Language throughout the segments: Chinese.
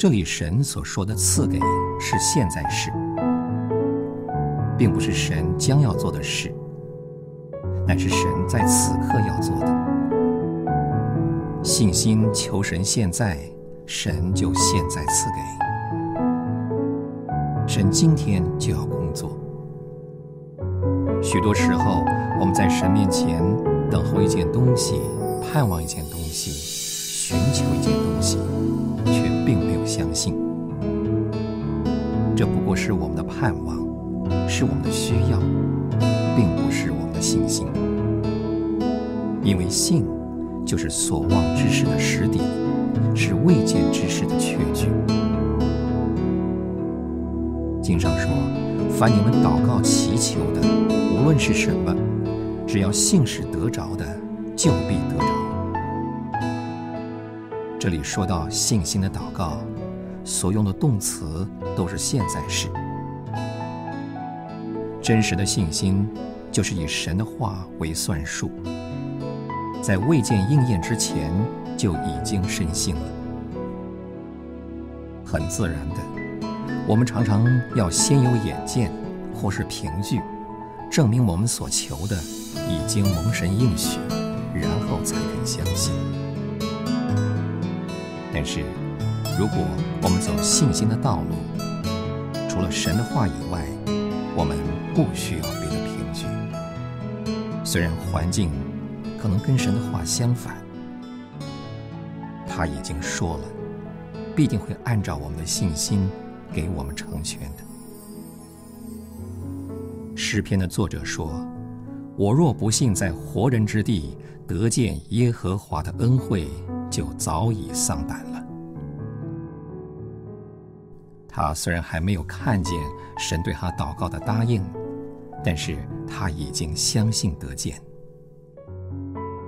这里神所说的赐给是现在式，并不是神将要做的事，乃是神在此刻要做的。信心求神现在，神就现在赐给。神今天就要工作。许多时候，我们在神面前等候一件东西，盼望一件东西，寻求一件东西，是我们的盼望，是我们的需要，并不是我们的信心。因为信，就是所望之事的实底，是未见之事的确据。经上说：“凡你们祷告祈求的，无论是什么，只要信是得着的，就必得着。”这里说到信心的祷告，所用的动词都是现在式。真实的信心，就是以神的话为算数，在未见应验之前就已经深信了。很自然的，我们常常要先有眼见，或是凭据，证明我们所求的已经蒙神应许，然后才肯相信。但是，如果我们走信心的道路，除了神的话以外，我们不需要别的凭据。虽然环境可能跟神的话相反，他已经说了，必定会按照我们的信心给我们成全的。诗篇的作者说：“我若不信在活人之地得见耶和华的恩惠。”就早已丧胆了。他虽然还没有看见神对他祷告的答应，但是他已经相信得见，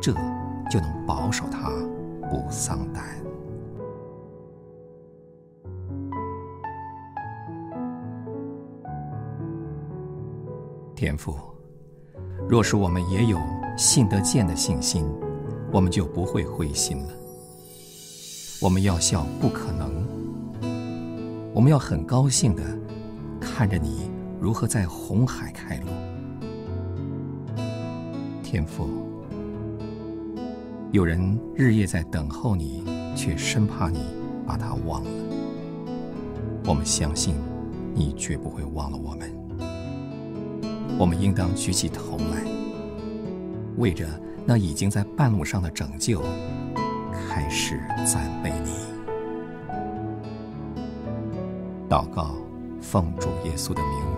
这就能保守他不丧胆。天父，若是我们也有信得见的信心，我们就不会灰心了。我们要笑不可能，我们要很高兴的看着你如何在红海开路。天父，有人日夜在等候你，却生怕你把他忘了。我们相信你绝不会忘了我们。我们应当举起头来，为着那已经在半路上的拯救。开始赞美你，祷告，奉主耶稣的名。